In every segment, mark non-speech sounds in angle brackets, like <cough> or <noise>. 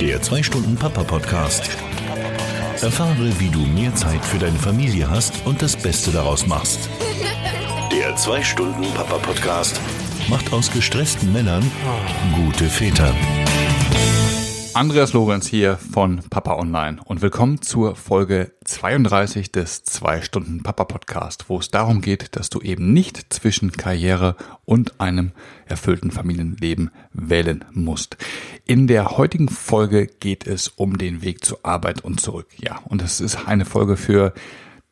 Der 2-Stunden-Papa-Podcast. Erfahre, wie du mehr Zeit für deine Familie hast und das Beste daraus machst. Der 2-Stunden-Papa-Podcast macht aus gestressten Männern gute Väter. Andreas Lorenz hier von Papa Online und willkommen zur Folge 32 des 2 Stunden Papa Podcast, wo es darum geht, dass du eben nicht zwischen Karriere und einem erfüllten Familienleben wählen musst. In der heutigen Folge geht es um den Weg zur Arbeit und zurück. Ja, und es ist eine Folge für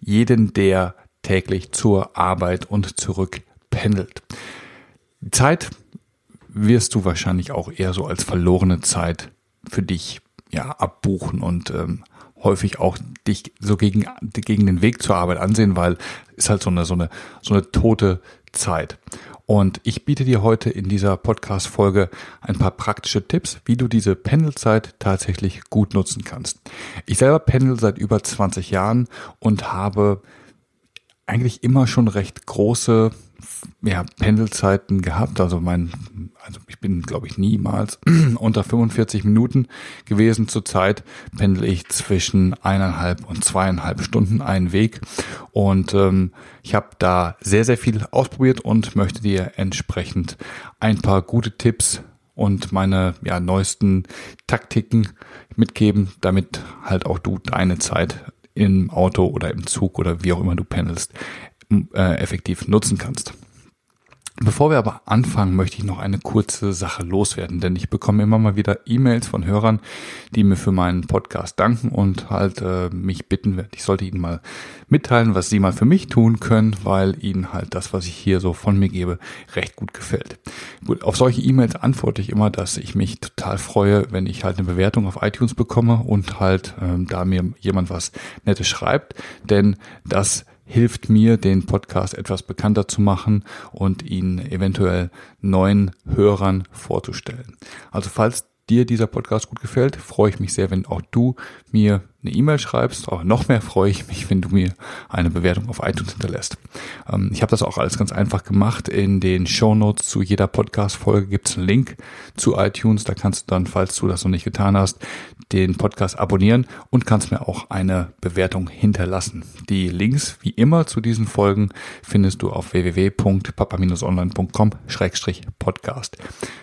jeden, der täglich zur Arbeit und zurück pendelt. Die Zeit wirst du wahrscheinlich auch eher so als verlorene Zeit für dich ja abbuchen und ähm, häufig auch dich so gegen gegen den Weg zur Arbeit ansehen, weil ist halt so eine so eine so eine tote Zeit. Und ich biete dir heute in dieser Podcast Folge ein paar praktische Tipps, wie du diese Pendelzeit tatsächlich gut nutzen kannst. Ich selber pendel seit über 20 Jahren und habe eigentlich immer schon recht große ja, Pendelzeiten gehabt. Also mein, also ich bin, glaube ich, niemals <clears throat> unter 45 Minuten gewesen. Zurzeit pendel ich zwischen eineinhalb und zweieinhalb Stunden einen Weg. Und ähm, ich habe da sehr, sehr viel ausprobiert und möchte dir entsprechend ein paar gute Tipps und meine ja, neuesten Taktiken mitgeben, damit halt auch du deine Zeit im Auto oder im Zug oder wie auch immer du pendelst, äh, effektiv nutzen kannst. Bevor wir aber anfangen, möchte ich noch eine kurze Sache loswerden, denn ich bekomme immer mal wieder E-Mails von Hörern, die mir für meinen Podcast danken und halt äh, mich bitten, ich sollte ihnen mal mitteilen, was sie mal für mich tun können, weil ihnen halt das, was ich hier so von mir gebe, recht gut gefällt. Gut, auf solche E-Mails antworte ich immer, dass ich mich total freue, wenn ich halt eine Bewertung auf iTunes bekomme und halt ähm, da mir jemand was Nettes schreibt, denn das hilft mir, den Podcast etwas bekannter zu machen und ihn eventuell neuen Hörern vorzustellen. Also falls dir dieser Podcast gut gefällt, freue ich mich sehr, wenn auch du mir eine E-Mail schreibst. Aber noch mehr freue ich mich, wenn du mir eine Bewertung auf iTunes hinterlässt. Ähm, ich habe das auch alles ganz einfach gemacht. In den Show Notes zu jeder Podcast-Folge gibt es einen Link zu iTunes. Da kannst du dann, falls du das noch nicht getan hast, den Podcast abonnieren und kannst mir auch eine Bewertung hinterlassen. Die Links, wie immer, zu diesen Folgen findest du auf www.papa-online.com-podcast.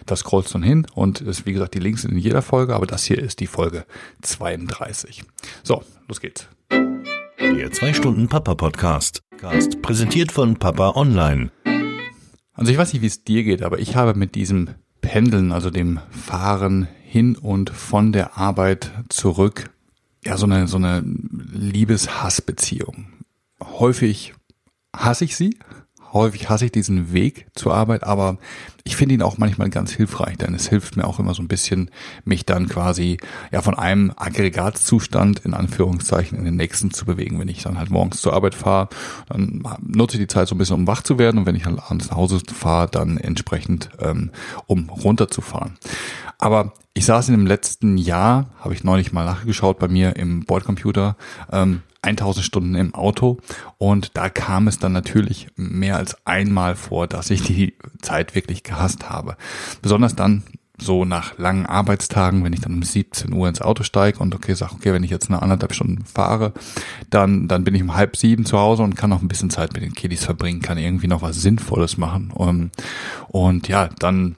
Das scrollst du hin und ist, wie gesagt, die Links in jeder Folge, aber das hier ist die Folge 32. So, los geht's. Der 2-Stunden-Papa-Podcast. Präsentiert von Papa Online. Also ich weiß nicht, wie es dir geht, aber ich habe mit diesem Pendeln, also dem Fahren hin und von der Arbeit zurück, ja, so eine, so eine Liebes-Hass-Beziehung. Häufig hasse ich sie, häufig hasse ich diesen Weg zur Arbeit, aber ich finde ihn auch manchmal ganz hilfreich, denn es hilft mir auch immer so ein bisschen, mich dann quasi ja von einem Aggregatzustand in Anführungszeichen in den nächsten zu bewegen. Wenn ich dann halt morgens zur Arbeit fahre, dann nutze ich die Zeit so ein bisschen, um wach zu werden und wenn ich halt abends nach Hause fahre, dann entsprechend ähm, um runterzufahren. Aber ich saß in dem letzten Jahr, habe ich neulich mal nachgeschaut bei mir im Bordcomputer, ähm, 1000 Stunden im Auto und da kam es dann natürlich mehr als einmal vor, dass ich die Zeit wirklich gehasst habe. Besonders dann so nach langen Arbeitstagen, wenn ich dann um 17 Uhr ins Auto steige und okay, sag, okay, wenn ich jetzt eine anderthalb Stunden fahre, dann, dann bin ich um halb sieben zu Hause und kann noch ein bisschen Zeit mit den Kiddies verbringen, kann irgendwie noch was Sinnvolles machen. Und, und ja, dann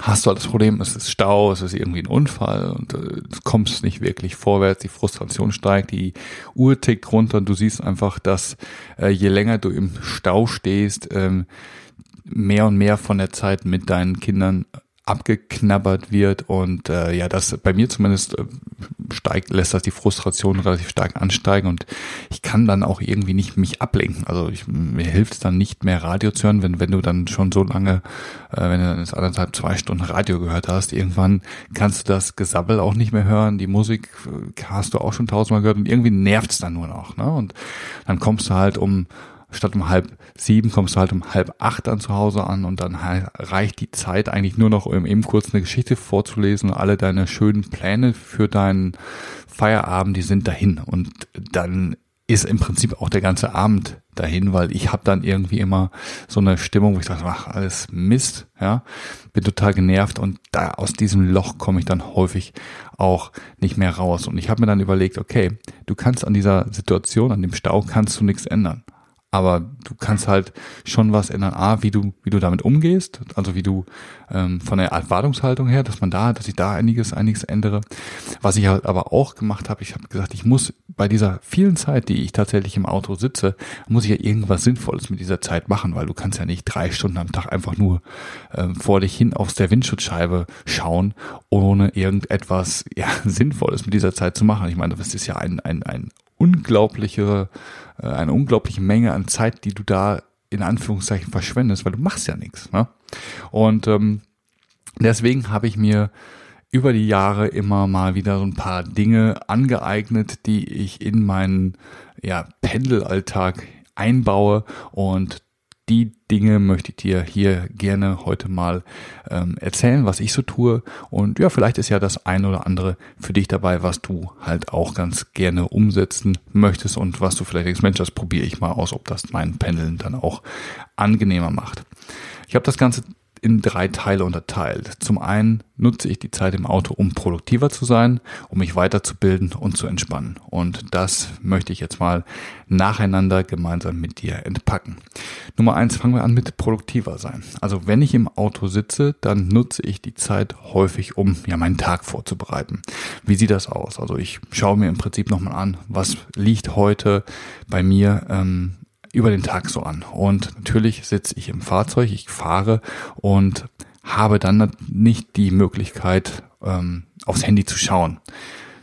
hast du halt das Problem, es ist Stau, es ist irgendwie ein Unfall und äh, du kommst nicht wirklich vorwärts, die Frustration steigt, die Uhr tickt runter und du siehst einfach, dass äh, je länger du im Stau stehst, ähm, mehr und mehr von der Zeit mit deinen Kindern abgeknabbert wird und äh, ja, das bei mir zumindest äh, steigt, lässt das die Frustration relativ stark ansteigen und ich kann dann auch irgendwie nicht mich ablenken. Also ich, mir hilft es dann nicht mehr Radio zu hören, wenn, wenn du dann schon so lange, äh, wenn du dann jetzt anderthalb, zwei Stunden Radio gehört hast, irgendwann kannst du das Gesabbel auch nicht mehr hören, die Musik äh, hast du auch schon tausendmal gehört und irgendwie nervt es dann nur noch. Ne? Und dann kommst du halt um statt um halb sieben kommst du halt um halb acht dann zu Hause an und dann reicht die Zeit eigentlich nur noch, um eben kurz eine Geschichte vorzulesen und alle deine schönen Pläne für deinen Feierabend, die sind dahin. Und dann ist im Prinzip auch der ganze Abend dahin, weil ich habe dann irgendwie immer so eine Stimmung, wo ich sage, ach, alles Mist, ja, bin total genervt und da aus diesem Loch komme ich dann häufig auch nicht mehr raus. Und ich habe mir dann überlegt, okay, du kannst an dieser Situation, an dem Stau, kannst du nichts ändern aber du kannst halt schon was ändern. A, wie du, wie du damit umgehst, also wie du ähm, von der Erwartungshaltung her, dass man da, dass ich da einiges, einiges ändere. Was ich halt aber auch gemacht habe, ich habe gesagt, ich muss bei dieser vielen Zeit, die ich tatsächlich im Auto sitze, muss ich ja irgendwas Sinnvolles mit dieser Zeit machen, weil du kannst ja nicht drei Stunden am Tag einfach nur ähm, vor dich hin aus der Windschutzscheibe schauen, ohne irgendetwas ja, <laughs> Sinnvolles mit dieser Zeit zu machen. Ich meine, das ist ja ein, ein, ein unglaubliche, äh, eine unglaubliche Menge an Zeit, die du da in Anführungszeichen verschwendest, weil du machst ja nichts. Ne? Und ähm, deswegen habe ich mir über die Jahre immer mal wieder so ein paar Dinge angeeignet, die ich in meinen ja, Pendelalltag einbaue und die Dinge möchte ich dir hier gerne heute mal ähm, erzählen, was ich so tue. Und ja, vielleicht ist ja das ein oder andere für dich dabei, was du halt auch ganz gerne umsetzen möchtest und was du vielleicht denkst, Mensch, das probiere ich mal aus, ob das mein Pendeln dann auch angenehmer macht. Ich habe das Ganze in drei Teile unterteilt. Zum einen nutze ich die Zeit im Auto, um produktiver zu sein, um mich weiterzubilden und zu entspannen. Und das möchte ich jetzt mal nacheinander gemeinsam mit dir entpacken. Nummer eins, fangen wir an mit produktiver sein. Also wenn ich im Auto sitze, dann nutze ich die Zeit häufig, um ja meinen Tag vorzubereiten. Wie sieht das aus? Also ich schaue mir im Prinzip nochmal an, was liegt heute bei mir ähm, über den Tag so an. Und natürlich sitze ich im Fahrzeug, ich fahre und habe dann nicht die Möglichkeit, ähm, aufs Handy zu schauen.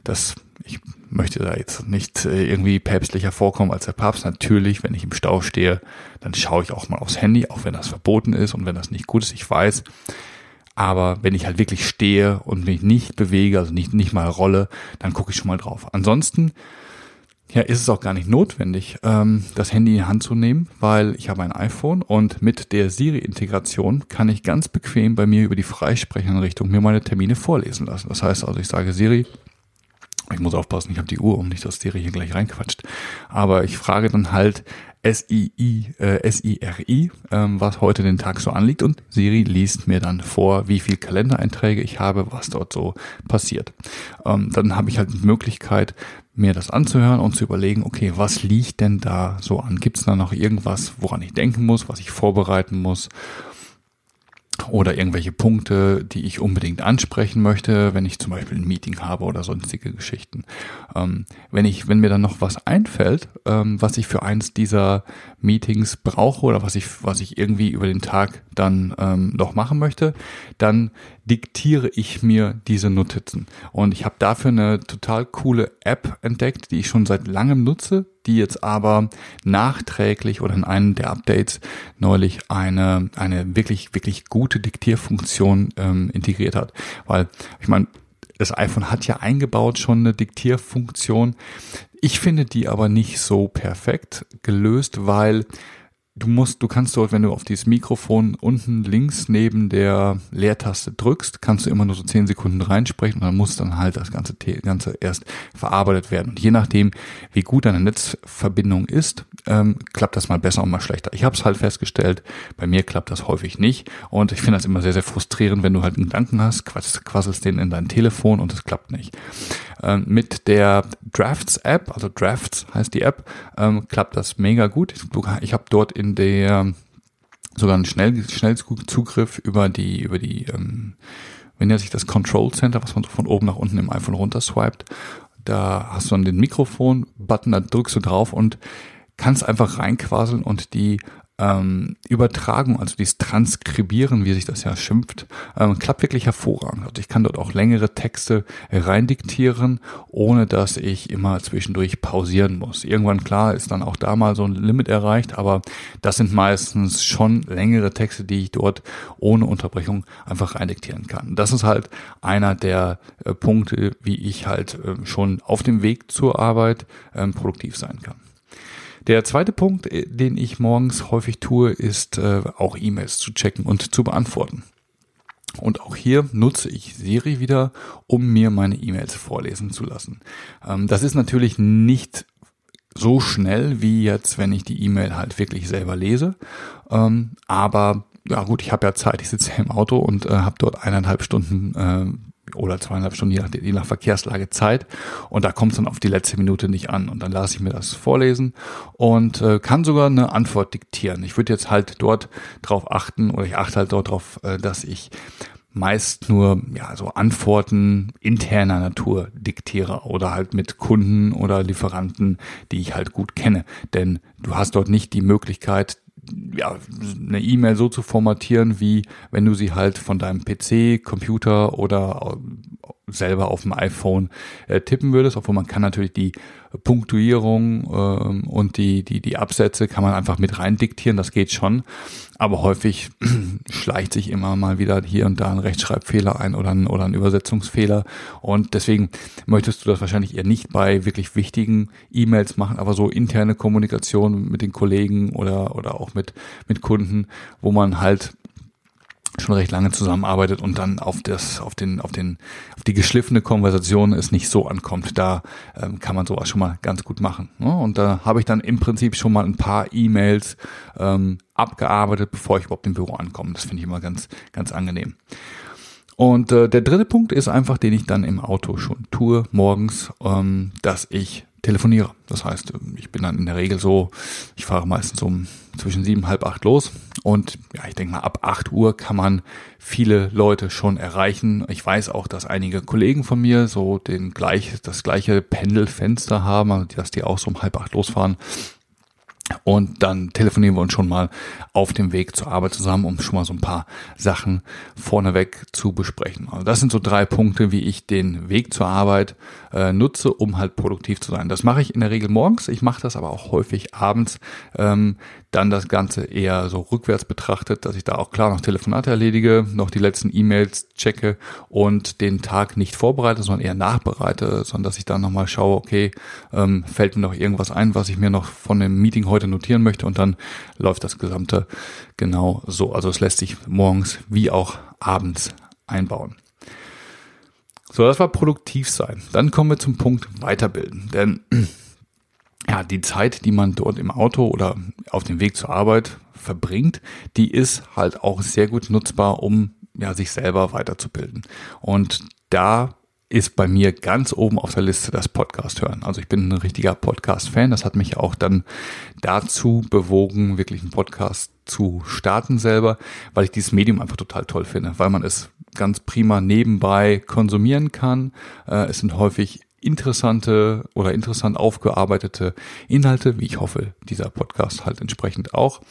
Das, ich möchte da jetzt nicht äh, irgendwie päpstlicher vorkommen als der Papst. Natürlich, wenn ich im Stau stehe, dann schaue ich auch mal aufs Handy, auch wenn das verboten ist und wenn das nicht gut ist, ich weiß. Aber wenn ich halt wirklich stehe und mich nicht bewege, also nicht, nicht mal rolle, dann gucke ich schon mal drauf. Ansonsten ja, ist es auch gar nicht notwendig, ähm, das Handy in die Hand zu nehmen, weil ich habe ein iPhone und mit der Siri-Integration kann ich ganz bequem bei mir über die Freisprecheinrichtung mir meine Termine vorlesen lassen. Das heißt also, ich sage Siri, ich muss aufpassen, ich habe die Uhr um, nicht dass Siri hier gleich reinquatscht. Aber ich frage dann halt S-I-I, äh, S-I-R-I, ähm, was heute den Tag so anliegt und Siri liest mir dann vor, wie viel Kalendereinträge ich habe, was dort so passiert. Ähm, dann habe ich halt die Möglichkeit, mir das anzuhören und zu überlegen, okay, was liegt denn da so an? Gibt es da noch irgendwas, woran ich denken muss, was ich vorbereiten muss? Oder irgendwelche Punkte, die ich unbedingt ansprechen möchte, wenn ich zum Beispiel ein Meeting habe oder sonstige Geschichten. Ähm, wenn ich, wenn mir dann noch was einfällt, ähm, was ich für eins dieser Meetings brauche oder was ich, was ich irgendwie über den Tag dann ähm, noch machen möchte, dann diktiere ich mir diese Notizen. Und ich habe dafür eine total coole App entdeckt, die ich schon seit langem nutze, die jetzt aber nachträglich oder in einem der Updates neulich eine, eine wirklich, wirklich gute Diktierfunktion ähm, integriert hat. Weil, ich meine, das iPhone hat ja eingebaut schon eine Diktierfunktion. Ich finde die aber nicht so perfekt gelöst, weil du musst, du kannst dort, wenn du auf dieses Mikrofon unten links neben der Leertaste drückst, kannst du immer nur so zehn Sekunden reinsprechen und dann muss dann halt das ganze, ganze erst verarbeitet werden. Und je nachdem, wie gut deine Netzverbindung ist, ähm, klappt das mal besser und mal schlechter. Ich habe es halt festgestellt, bei mir klappt das häufig nicht und ich finde das immer sehr, sehr frustrierend, wenn du halt einen Gedanken hast, quasselst den in dein Telefon und es klappt nicht. Ähm, mit der Drafts-App, also Drafts heißt die App, ähm, klappt das mega gut. Ich, ich habe dort in der sogar einen Schnell, Schnellzugriff über die, über die, ähm, wenn er sich das Control Center, was man so von oben nach unten im iPhone runter swiped, da hast du dann den Mikrofon-Button, da drückst du drauf und kannst einfach reinquaseln und die ähm, Übertragung, also dieses Transkribieren, wie sich das ja schimpft, ähm, klappt wirklich hervorragend. Also ich kann dort auch längere Texte reindiktieren, ohne dass ich immer zwischendurch pausieren muss. Irgendwann klar ist dann auch da mal so ein Limit erreicht, aber das sind meistens schon längere Texte, die ich dort ohne Unterbrechung einfach reindiktieren kann. Das ist halt einer der äh, Punkte, wie ich halt äh, schon auf dem Weg zur Arbeit ähm, produktiv sein kann. Der zweite Punkt, äh, den ich morgens häufig tue, ist äh, auch E-Mails zu checken und zu beantworten. Und auch hier nutze ich Siri wieder, um mir meine E-Mails vorlesen zu lassen. Ähm, das ist natürlich nicht so schnell wie jetzt, wenn ich die E-Mail halt wirklich selber lese. Ähm, aber ja gut, ich habe ja Zeit, ich sitze ja im Auto und äh, habe dort eineinhalb Stunden oder zweieinhalb Stunden, je nach, je nach Verkehrslage Zeit. Und da kommt es dann auf die letzte Minute nicht an. Und dann lasse ich mir das vorlesen und äh, kann sogar eine Antwort diktieren. Ich würde jetzt halt dort drauf achten oder ich achte halt dort drauf, äh, dass ich meist nur ja so Antworten interner Natur diktiere oder halt mit Kunden oder Lieferanten, die ich halt gut kenne. Denn du hast dort nicht die Möglichkeit, ja, eine E-Mail so zu formatieren, wie wenn du sie halt von deinem PC, Computer oder selber auf dem iPhone äh, tippen würdest, obwohl man kann natürlich die Punktuierung ähm, und die, die, die Absätze kann man einfach mit rein diktieren, das geht schon. Aber häufig <clears throat> schleicht sich immer mal wieder hier und da ein Rechtschreibfehler ein oder ein, oder ein Übersetzungsfehler. Und deswegen möchtest du das wahrscheinlich eher nicht bei wirklich wichtigen E-Mails machen, aber so interne Kommunikation mit den Kollegen oder, oder auch mit, mit Kunden, wo man halt schon recht lange zusammenarbeitet und dann auf das, auf den, auf den, auf die geschliffene Konversation es nicht so ankommt. Da ähm, kann man sowas schon mal ganz gut machen. Ne? Und da habe ich dann im Prinzip schon mal ein paar E-Mails ähm, abgearbeitet, bevor ich überhaupt im Büro ankomme. Das finde ich immer ganz, ganz angenehm. Und äh, der dritte Punkt ist einfach, den ich dann im Auto schon tue, morgens, ähm, dass ich telefoniere. Das heißt, ich bin dann in der Regel so, ich fahre meistens um zwischen sieben, halb acht los und ja, ich denke mal, ab acht Uhr kann man viele Leute schon erreichen. Ich weiß auch, dass einige Kollegen von mir so den gleich, das gleiche Pendelfenster haben, also dass die auch so um halb acht losfahren und dann telefonieren wir uns schon mal auf dem Weg zur Arbeit zusammen, um schon mal so ein paar Sachen vorneweg zu besprechen. Also das sind so drei Punkte, wie ich den Weg zur Arbeit äh, nutze, um halt produktiv zu sein. Das mache ich in der Regel morgens. Ich mache das aber auch häufig abends. Ähm, dann das Ganze eher so rückwärts betrachtet, dass ich da auch klar noch Telefonate erledige, noch die letzten E-Mails checke und den Tag nicht vorbereite, sondern eher nachbereite, sondern dass ich dann nochmal schaue, okay, ähm, fällt mir noch irgendwas ein, was ich mir noch von dem Meeting heute notieren möchte und dann läuft das Gesamte genau so. Also es lässt sich morgens wie auch abends einbauen. So, das war produktiv sein. Dann kommen wir zum Punkt Weiterbilden. Denn ja, die Zeit, die man dort im Auto oder auf dem Weg zur Arbeit verbringt, die ist halt auch sehr gut nutzbar, um ja, sich selber weiterzubilden. Und da ist bei mir ganz oben auf der Liste das Podcast hören. Also ich bin ein richtiger Podcast-Fan. Das hat mich auch dann dazu bewogen, wirklich einen Podcast zu starten selber, weil ich dieses Medium einfach total toll finde, weil man es ganz prima nebenbei konsumieren kann. Äh, es sind häufig interessante oder interessant aufgearbeitete Inhalte, wie ich hoffe, dieser Podcast halt entsprechend auch.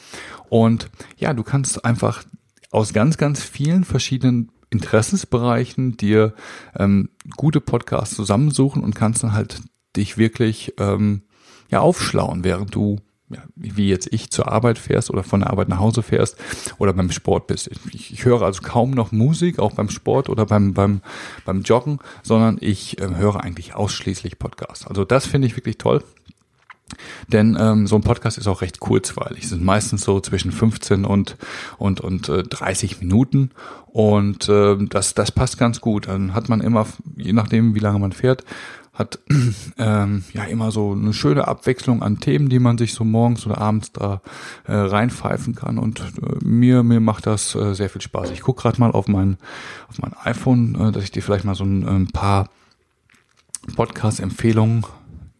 Und ja, du kannst einfach aus ganz, ganz vielen verschiedenen Interessensbereichen dir ähm, gute Podcasts zusammensuchen und kannst dann halt dich wirklich ähm, ja aufschlauen, während du ja, wie jetzt ich zur Arbeit fährst oder von der Arbeit nach Hause fährst oder beim Sport bist. Ich, ich höre also kaum noch Musik, auch beim Sport oder beim, beim, beim Joggen, sondern ich äh, höre eigentlich ausschließlich Podcasts. Also das finde ich wirklich toll. Denn ähm, so ein Podcast ist auch recht kurzweilig. Es sind meistens so zwischen 15 und, und, und äh, 30 Minuten. Und äh, das, das passt ganz gut. Dann hat man immer, je nachdem, wie lange man fährt, hat <clears throat> ähm, ja immer so eine schöne Abwechslung an Themen, die man sich so morgens oder abends da äh, reinpfeifen kann. Und äh, mir mir macht das äh, sehr viel Spaß. Ich gucke gerade mal auf mein auf mein iPhone, äh, dass ich dir vielleicht mal so ein, ein paar Podcast-Empfehlungen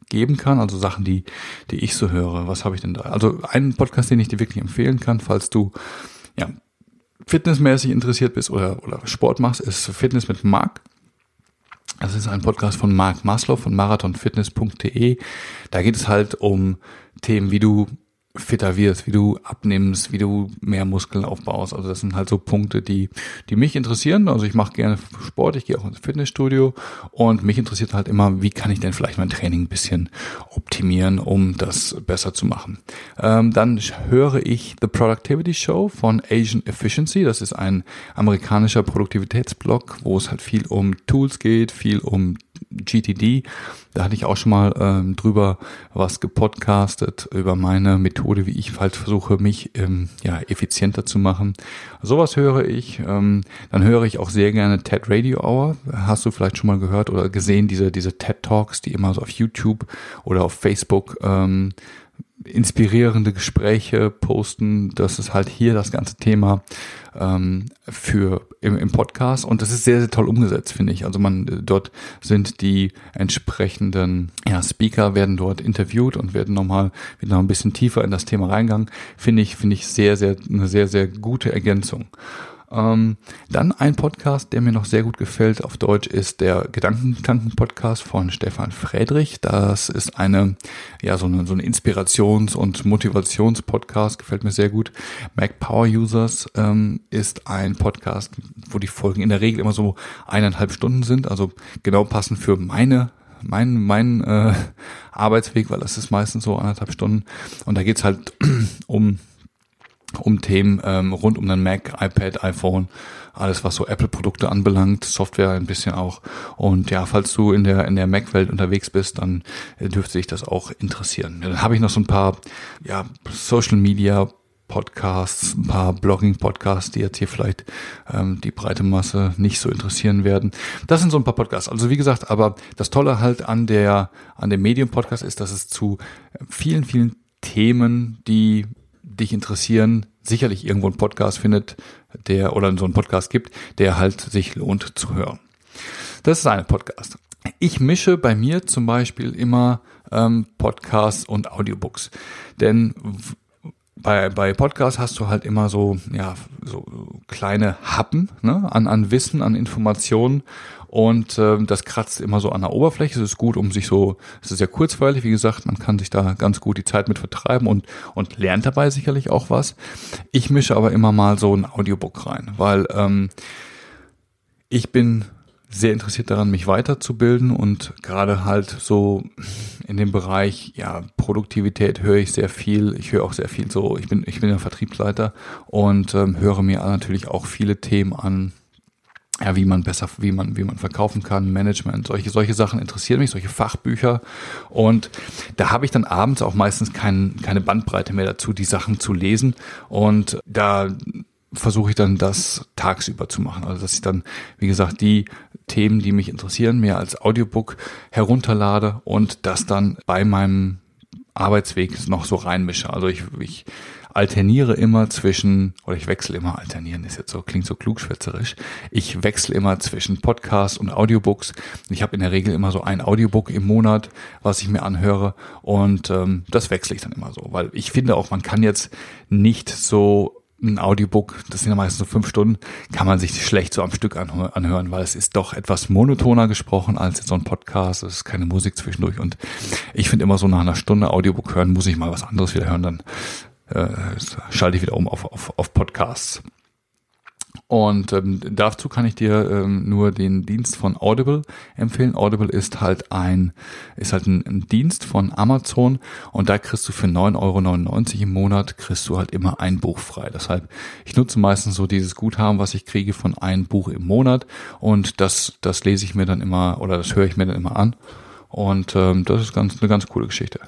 geben kann, also Sachen, die die ich so höre. Was habe ich denn da? Also einen Podcast, den ich dir wirklich empfehlen kann, falls du ja fitnessmäßig interessiert bist oder oder Sport machst, ist Fitness mit Marc. Das ist ein Podcast von Mark Maslow von marathonfitness.de. Da geht es halt um Themen, wie du fitter wirst, wie du abnimmst, wie du mehr Muskeln aufbaust. Also das sind halt so Punkte, die, die mich interessieren. Also ich mache gerne Sport, ich gehe auch ins Fitnessstudio und mich interessiert halt immer, wie kann ich denn vielleicht mein Training ein bisschen optimieren, um das besser zu machen. Ähm, dann höre ich The Productivity Show von Asian Efficiency. Das ist ein amerikanischer Produktivitätsblog, wo es halt viel um Tools geht, viel um GTD. Da hatte ich auch schon mal ähm, drüber was gepodcastet, über meine Methode, wie ich halt versuche, mich ähm, ja, effizienter zu machen. Sowas höre ich. Ähm, dann höre ich auch sehr gerne TED Radio Hour. Hast du vielleicht schon mal gehört oder gesehen, diese, diese TED Talks, die immer so auf YouTube oder auf Facebook ähm, inspirierende Gespräche posten. Das ist halt hier das ganze Thema ähm, für im, im Podcast und das ist sehr, sehr toll umgesetzt, finde ich. Also man dort sind die entsprechenden ja, Speaker werden dort interviewt und werden nochmal wieder ein bisschen tiefer in das Thema reingegangen. Finde ich, finde ich sehr, sehr, eine sehr, sehr gute Ergänzung. Ähm, dann ein Podcast, der mir noch sehr gut gefällt auf Deutsch, ist der Gedankentanken-Podcast von Stefan Friedrich. Das ist eine, ja, so eine, so eine Inspirations- und Motivations-Podcast, gefällt mir sehr gut. Mac Power Users ähm, ist ein Podcast, wo die Folgen in der Regel immer so eineinhalb Stunden sind, also genau passend für meine mein, mein äh, Arbeitsweg, weil das ist meistens so anderthalb Stunden. Und da geht's halt <clears throat> um um Themen ähm, rund um den Mac, iPad, iPhone, alles was so Apple-Produkte anbelangt, Software ein bisschen auch. Und ja, falls du in der in der Mac-Welt unterwegs bist, dann äh, dürfte sich das auch interessieren. Dann habe ich noch so ein paar ja Social Media Podcasts, ein paar Blogging-Podcasts, die jetzt hier vielleicht ähm, die breite Masse nicht so interessieren werden. Das sind so ein paar Podcasts. Also wie gesagt, aber das Tolle halt an der an dem Medium-Podcast ist, dass es zu vielen, vielen Themen, die dich interessieren, sicherlich irgendwo einen Podcast findet, der oder so einen Podcast gibt, der halt sich lohnt zu hören. Das ist eine Podcast. Ich mische bei mir zum Beispiel immer ähm, Podcasts und Audiobooks, denn bei, bei Podcasts hast du halt immer so, ja, so kleine Happen ne, an, an Wissen, an Informationen und ähm, das kratzt immer so an der Oberfläche. Es ist gut, um sich so, es ist sehr kurzweilig, wie gesagt, man kann sich da ganz gut die Zeit mit vertreiben und, und lernt dabei sicherlich auch was. Ich mische aber immer mal so ein Audiobook rein, weil ähm, ich bin sehr interessiert daran, mich weiterzubilden und gerade halt so in dem Bereich ja Produktivität höre ich sehr viel. Ich höre auch sehr viel so. Ich bin ich bin ja Vertriebsleiter und ähm, höre mir natürlich auch viele Themen an. Ja, wie man besser, wie man, wie man verkaufen kann, Management, solche, solche Sachen interessieren mich, solche Fachbücher. Und da habe ich dann abends auch meistens kein, keine Bandbreite mehr dazu, die Sachen zu lesen. Und da versuche ich dann das tagsüber zu machen. Also dass ich dann, wie gesagt, die Themen, die mich interessieren, mir als Audiobook herunterlade und das dann bei meinem Arbeitsweg noch so reinmische. Also ich, ich alterniere immer zwischen, oder ich wechsle immer, alternieren ist jetzt so, klingt so klugschwätzerisch. Ich wechsle immer zwischen Podcasts und Audiobooks. Ich habe in der Regel immer so ein Audiobook im Monat, was ich mir anhöre und ähm, das wechsle ich dann immer so, weil ich finde auch, man kann jetzt nicht so ein Audiobook, das sind ja meistens so fünf Stunden, kann man sich schlecht so am Stück anhören, weil es ist doch etwas monotoner gesprochen als jetzt so ein Podcast. Es ist keine Musik zwischendurch. Und ich finde immer so nach einer Stunde Audiobook hören, muss ich mal was anderes wieder hören, dann äh, schalte ich wieder um auf, auf, auf Podcasts. Und ähm, dazu kann ich dir ähm, nur den Dienst von Audible empfehlen. Audible ist halt ein ist halt ein, ein Dienst von Amazon und da kriegst du für 9,99 Euro im Monat kriegst du halt immer ein Buch frei. Deshalb ich nutze meistens so dieses Guthaben, was ich kriege von ein Buch im Monat und das das lese ich mir dann immer oder das höre ich mir dann immer an und ähm, das ist ganz eine ganz coole Geschichte.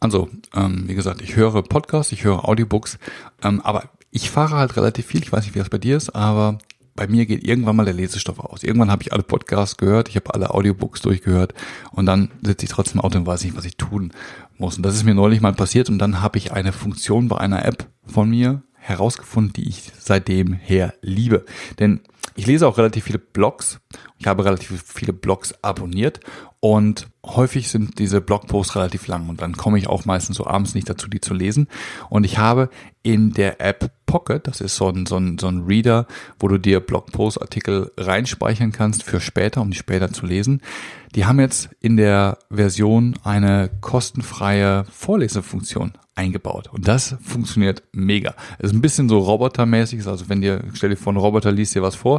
Also, ähm, wie gesagt, ich höre Podcasts, ich höre Audiobooks, ähm, aber ich fahre halt relativ viel, ich weiß nicht, wie das bei dir ist, aber bei mir geht irgendwann mal der Lesestoff aus. Irgendwann habe ich alle Podcasts gehört, ich habe alle Audiobooks durchgehört und dann sitze ich trotzdem im Auto und weiß nicht, was ich tun muss. Und das ist mir neulich mal passiert und dann habe ich eine Funktion bei einer App von mir herausgefunden, die ich seitdem her liebe. Denn ich lese auch relativ viele Blogs. Ich habe relativ viele Blogs abonniert und häufig sind diese Blogposts relativ lang und dann komme ich auch meistens so abends nicht dazu, die zu lesen. Und ich habe in der App Pocket, das ist so ein, so ein, so ein Reader, wo du dir Blogpost-Artikel reinspeichern kannst für später, um die später zu lesen. Die haben jetzt in der Version eine kostenfreie Vorlesefunktion eingebaut. Und das funktioniert mega. Es ist ein bisschen so robotermäßig, also wenn dir, stell dir vor, ein Roboter liest dir was vor,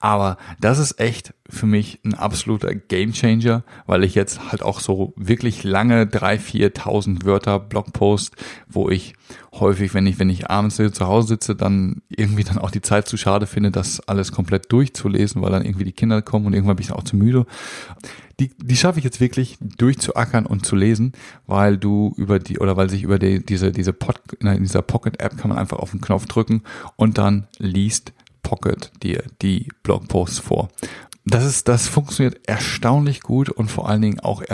aber das ist echt für mich ein absoluter Gamechanger, weil ich jetzt halt auch so wirklich lange drei, viertausend Wörter Blogpost, wo ich häufig, wenn ich, wenn ich abends zu Hause sitze, dann irgendwie dann auch die Zeit zu schade finde, das alles komplett durchzulesen, weil dann irgendwie die Kinder kommen und irgendwann bin ich dann auch zu müde. Die, die schaffe ich jetzt wirklich durchzuackern und zu lesen, weil du über die, oder weil sich über die, diese, diese Pod, in dieser Pocket-App kann man einfach auf den Knopf drücken und dann liest Pocket dir die Blogposts vor. Das ist, das funktioniert erstaunlich gut und vor allen Dingen auch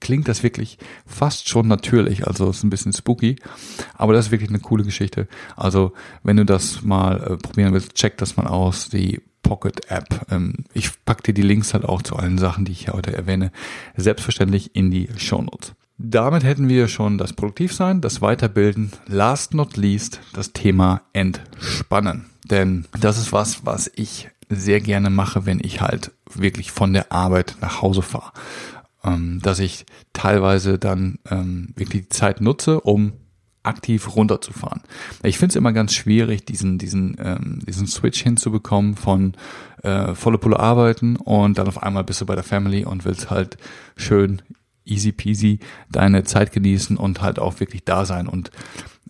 klingt das wirklich fast schon natürlich. Also ist ein bisschen spooky, aber das ist wirklich eine coole Geschichte. Also wenn du das mal äh, probieren willst, check das mal aus. Die Pocket App. Ähm, ich pack dir die Links halt auch zu allen Sachen, die ich hier heute erwähne, selbstverständlich in die Show Notes. Damit hätten wir schon das Produktivsein, das Weiterbilden, last not least das Thema Entspannen. Denn das ist was, was ich sehr gerne mache, wenn ich halt wirklich von der Arbeit nach Hause fahre. Ähm, dass ich teilweise dann ähm, wirklich die Zeit nutze, um aktiv runterzufahren. Ich finde es immer ganz schwierig, diesen, diesen, ähm, diesen Switch hinzubekommen von äh, volle Pulle arbeiten und dann auf einmal bist du bei der Family und willst halt schön easy peasy deine Zeit genießen und halt auch wirklich da sein. Und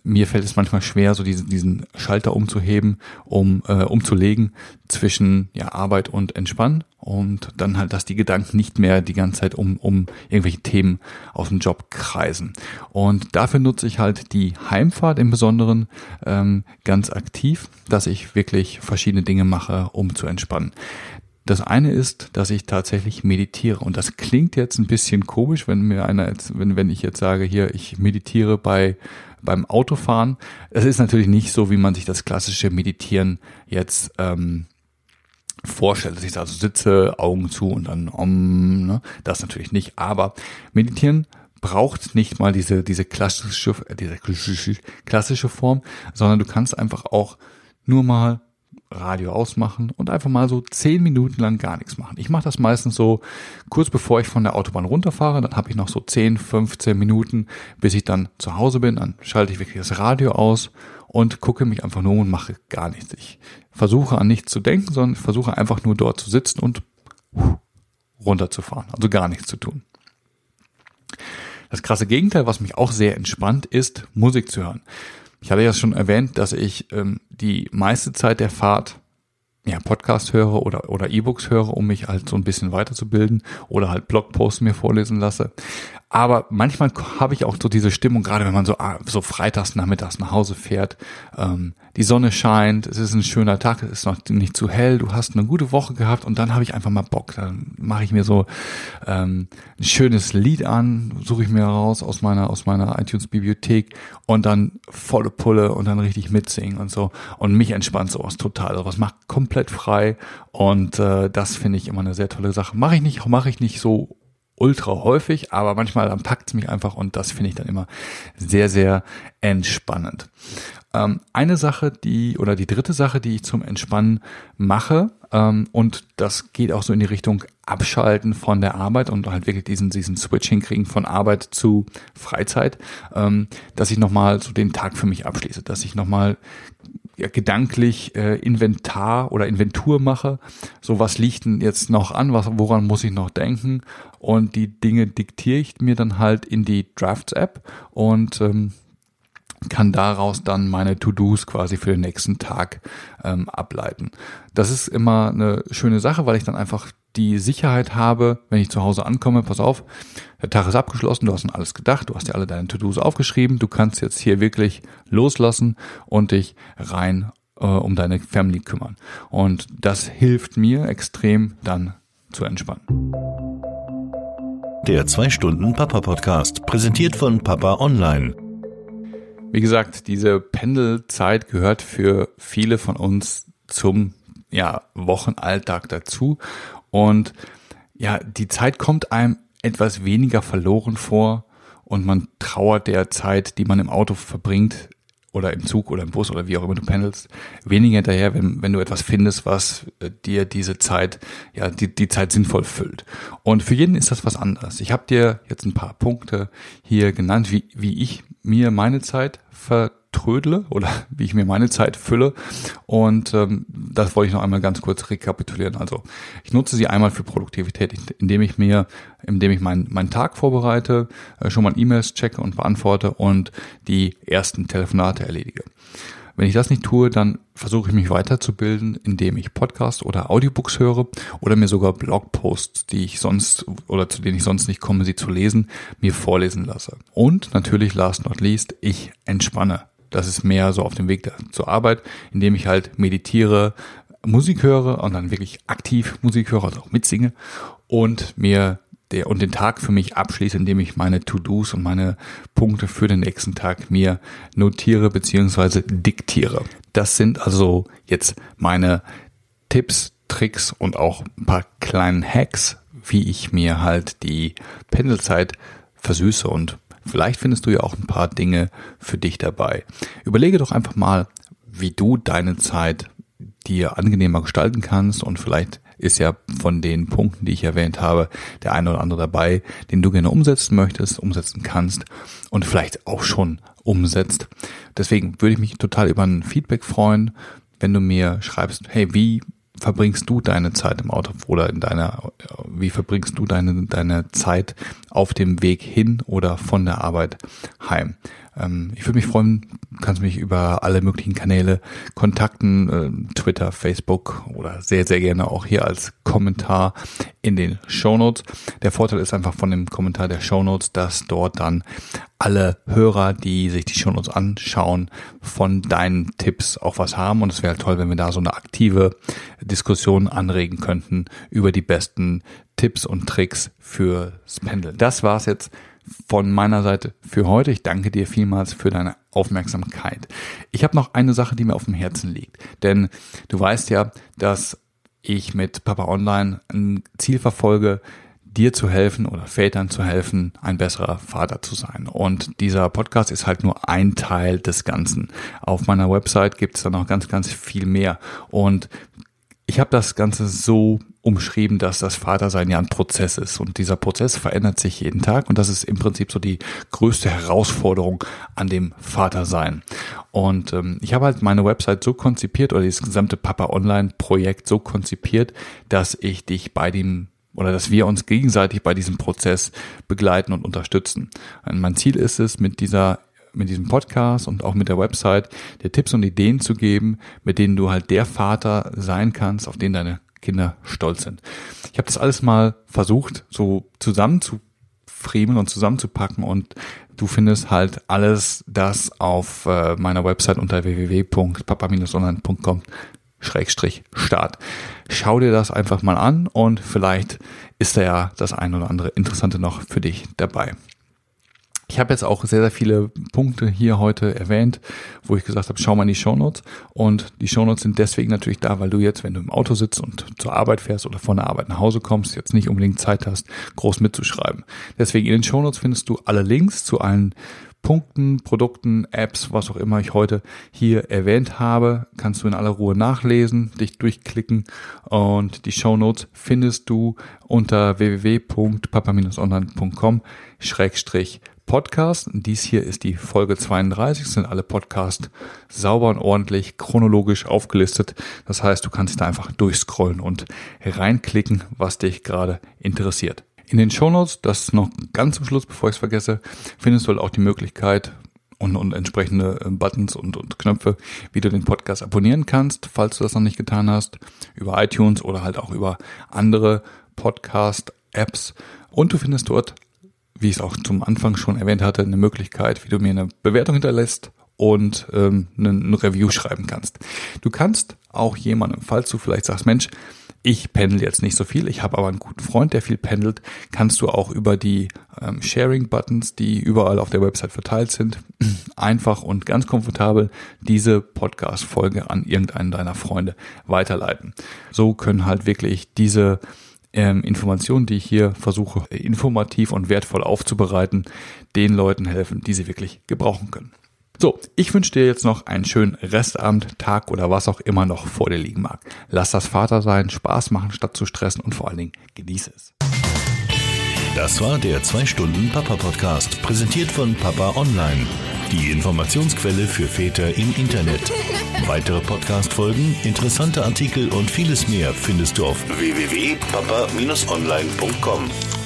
mir fällt es manchmal schwer, so diesen, diesen Schalter umzuheben, um äh, umzulegen zwischen ja, Arbeit und Entspannen und dann halt, dass die Gedanken nicht mehr die ganze Zeit um, um irgendwelche Themen aus dem Job kreisen. Und dafür nutze ich halt die Heimfahrt im Besonderen ähm, ganz aktiv, dass ich wirklich verschiedene Dinge mache, um zu entspannen. Das eine ist, dass ich tatsächlich meditiere. Und das klingt jetzt ein bisschen komisch, wenn mir einer jetzt, wenn, wenn ich jetzt sage, hier, ich meditiere bei, beim Autofahren. Es ist natürlich nicht so, wie man sich das klassische Meditieren jetzt, ähm, vorstellt, dass ich also sitze, Augen zu und dann um, ne? das natürlich nicht. Aber meditieren braucht nicht mal diese, diese klassische, diese klassische Form, sondern du kannst einfach auch nur mal Radio ausmachen und einfach mal so zehn Minuten lang gar nichts machen. Ich mache das meistens so kurz bevor ich von der Autobahn runterfahre, dann habe ich noch so 10, 15 Minuten, bis ich dann zu Hause bin, dann schalte ich wirklich das Radio aus und gucke mich einfach nur und mache gar nichts. Ich versuche an nichts zu denken, sondern versuche einfach nur dort zu sitzen und runterzufahren, also gar nichts zu tun. Das krasse Gegenteil, was mich auch sehr entspannt, ist Musik zu hören. Ich hatte ja schon erwähnt, dass ich ähm, die meiste Zeit der Fahrt ja, Podcast höre oder, oder E-Books höre, um mich halt so ein bisschen weiterzubilden oder halt Blogposts mir vorlesen lasse. Aber manchmal habe ich auch so diese Stimmung, gerade wenn man so, so freitags nachmittags nach Hause fährt, ähm, die Sonne scheint, es ist ein schöner Tag, es ist noch nicht zu hell, du hast eine gute Woche gehabt und dann habe ich einfach mal Bock. Dann mache ich mir so ähm, ein schönes Lied an, suche ich mir raus aus meiner, aus meiner iTunes-Bibliothek und dann volle Pulle und dann richtig mitsingen und so. Und mich entspannt sowas total. Also was macht komplett frei und äh, das finde ich immer eine sehr tolle Sache. Mache ich nicht, mache ich nicht so ultra häufig, aber manchmal dann packt es mich einfach und das finde ich dann immer sehr, sehr entspannend. Ähm, eine Sache, die oder die dritte Sache, die ich zum Entspannen mache, ähm, und das geht auch so in die Richtung Abschalten von der Arbeit und halt wirklich diesen, diesen Switch hinkriegen von Arbeit zu Freizeit, ähm, dass ich nochmal so den Tag für mich abschließe, dass ich nochmal ja, gedanklich äh, Inventar oder Inventur mache. So was liegt denn jetzt noch an, was, woran muss ich noch denken? Und die Dinge diktiere ich mir dann halt in die Drafts-App und ähm, kann daraus dann meine To-Dos quasi für den nächsten Tag ähm, ableiten. Das ist immer eine schöne Sache, weil ich dann einfach die Sicherheit habe, wenn ich zu Hause ankomme, pass auf, der Tag ist abgeschlossen, du hast an alles gedacht, du hast dir alle deine To-Dos aufgeschrieben, du kannst jetzt hier wirklich loslassen und dich rein äh, um deine Family kümmern. Und das hilft mir extrem dann zu entspannen. Der 2-Stunden-Papa-Podcast, präsentiert von Papa Online. Wie gesagt, diese Pendelzeit gehört für viele von uns zum ja, Wochenalltag dazu. Und ja, die Zeit kommt einem etwas weniger verloren vor und man trauert der Zeit, die man im Auto verbringt oder im Zug oder im Bus oder wie auch immer du pendelst, weniger hinterher, wenn, wenn du etwas findest, was äh, dir diese Zeit, ja, die, die Zeit sinnvoll füllt. Und für jeden ist das was anderes. Ich habe dir jetzt ein paar Punkte hier genannt, wie, wie ich mir meine Zeit ver trödle oder <laughs> wie ich mir meine Zeit fülle. Und ähm, das wollte ich noch einmal ganz kurz rekapitulieren. Also ich nutze sie einmal für Produktivität, indem ich mir, indem ich meinen meinen Tag vorbereite, äh, schon mal E-Mails checke und beantworte und die ersten Telefonate erledige. Wenn ich das nicht tue, dann versuche ich mich weiterzubilden, indem ich Podcasts oder Audiobooks höre oder mir sogar Blogposts, die ich sonst oder zu denen ich sonst nicht komme, sie zu lesen, mir vorlesen lasse. Und natürlich last not least, ich entspanne. Das ist mehr so auf dem Weg zur Arbeit, indem ich halt meditiere, Musik höre und dann wirklich aktiv Musik höre, also auch mitsinge und mir der und den Tag für mich abschließe, indem ich meine To-Dos und meine Punkte für den nächsten Tag mir notiere beziehungsweise diktiere. Das sind also jetzt meine Tipps, Tricks und auch ein paar kleinen Hacks, wie ich mir halt die Pendelzeit versüße und vielleicht findest du ja auch ein paar Dinge für dich dabei. Überlege doch einfach mal, wie du deine Zeit dir angenehmer gestalten kannst und vielleicht ist ja von den Punkten, die ich erwähnt habe, der eine oder andere dabei, den du gerne umsetzen möchtest, umsetzen kannst und vielleicht auch schon umsetzt. Deswegen würde ich mich total über ein Feedback freuen, wenn du mir schreibst, hey, wie verbringst du deine Zeit im Auto oder in deiner, wie verbringst du deine, deine Zeit auf dem Weg hin oder von der Arbeit heim? Ähm, ich würde mich freuen, kannst mich über alle möglichen Kanäle kontakten, äh, Twitter, Facebook oder sehr, sehr gerne auch hier als Kommentar in den Show Notes. Der Vorteil ist einfach von dem Kommentar der Show Notes, dass dort dann alle Hörer, die sich die Show Notes anschauen, von deinen Tipps auch was haben. Und es wäre toll, wenn wir da so eine aktive Diskussion anregen könnten über die besten Tipps und Tricks fürs Pendeln. Das war's jetzt von meiner Seite für heute. Ich danke dir vielmals für deine Aufmerksamkeit. Ich habe noch eine Sache, die mir auf dem Herzen liegt. Denn du weißt ja, dass ich mit Papa Online ein Ziel verfolge, dir zu helfen oder Vätern zu helfen, ein besserer Vater zu sein. Und dieser Podcast ist halt nur ein Teil des Ganzen. Auf meiner Website gibt es da noch ganz, ganz viel mehr. Und ich habe das Ganze so umschrieben, dass das Vatersein ja ein Prozess ist und dieser Prozess verändert sich jeden Tag und das ist im Prinzip so die größte Herausforderung an dem Vatersein. Und ähm, ich habe halt meine Website so konzipiert oder dieses gesamte Papa Online Projekt so konzipiert, dass ich dich bei dem oder dass wir uns gegenseitig bei diesem Prozess begleiten und unterstützen. Und mein Ziel ist es, mit dieser mit diesem Podcast und auch mit der Website dir Tipps und Ideen zu geben, mit denen du halt der Vater sein kannst, auf den deine Kinder stolz sind. Ich habe das alles mal versucht, so zusammenzufriemeln und zusammenzupacken und du findest halt alles das auf äh, meiner Website unter www.papa-online.com Schrägstrich Start. Schau dir das einfach mal an und vielleicht ist da ja das ein oder andere Interessante noch für dich dabei. Ich habe jetzt auch sehr, sehr viele Punkte hier heute erwähnt, wo ich gesagt habe, schau mal in die Shownotes. Und die Shownotes sind deswegen natürlich da, weil du jetzt, wenn du im Auto sitzt und zur Arbeit fährst oder von der Arbeit nach Hause kommst, jetzt nicht unbedingt Zeit hast, groß mitzuschreiben. Deswegen in den Shownotes findest du alle Links zu allen Punkten, Produkten, Apps, was auch immer ich heute hier erwähnt habe, kannst du in aller Ruhe nachlesen, dich durchklicken und die Show Notes findest du unter www.papa-online.com Podcast. Dies hier ist die Folge 32, sind alle Podcasts sauber und ordentlich chronologisch aufgelistet. Das heißt, du kannst da einfach durchscrollen und reinklicken, was dich gerade interessiert. In den Shownotes, das noch ganz zum Schluss, bevor ich es vergesse, findest du halt auch die Möglichkeit und, und entsprechende äh, Buttons und, und Knöpfe, wie du den Podcast abonnieren kannst, falls du das noch nicht getan hast, über iTunes oder halt auch über andere Podcast-Apps. Und du findest dort wie ich es auch zum Anfang schon erwähnt hatte, eine Möglichkeit, wie du mir eine Bewertung hinterlässt und ähm, ein Review schreiben kannst. Du kannst auch jemandem, falls du vielleicht sagst, Mensch, ich pendel jetzt nicht so viel, ich habe aber einen guten Freund, der viel pendelt, kannst du auch über die ähm, Sharing-Buttons, die überall auf der Website verteilt sind, <clears throat> einfach und ganz komfortabel diese Podcast-Folge an irgendeinen deiner Freunde weiterleiten. So können halt wirklich diese ähm, Informationen, die ich hier versuche, informativ und wertvoll aufzubereiten, den Leuten helfen, die sie wirklich gebrauchen können. So, ich wünsche dir jetzt noch einen schönen Restabend, Tag oder was auch immer noch vor dir liegen mag. Lass das Vater sein, Spaß machen statt zu stressen und vor allen Dingen genieße es. Das war der 2-Stunden-Papa-Podcast, präsentiert von Papa Online. Die Informationsquelle für Väter im Internet. Weitere Podcast-Folgen, interessante Artikel und vieles mehr findest du auf www.papa-online.com.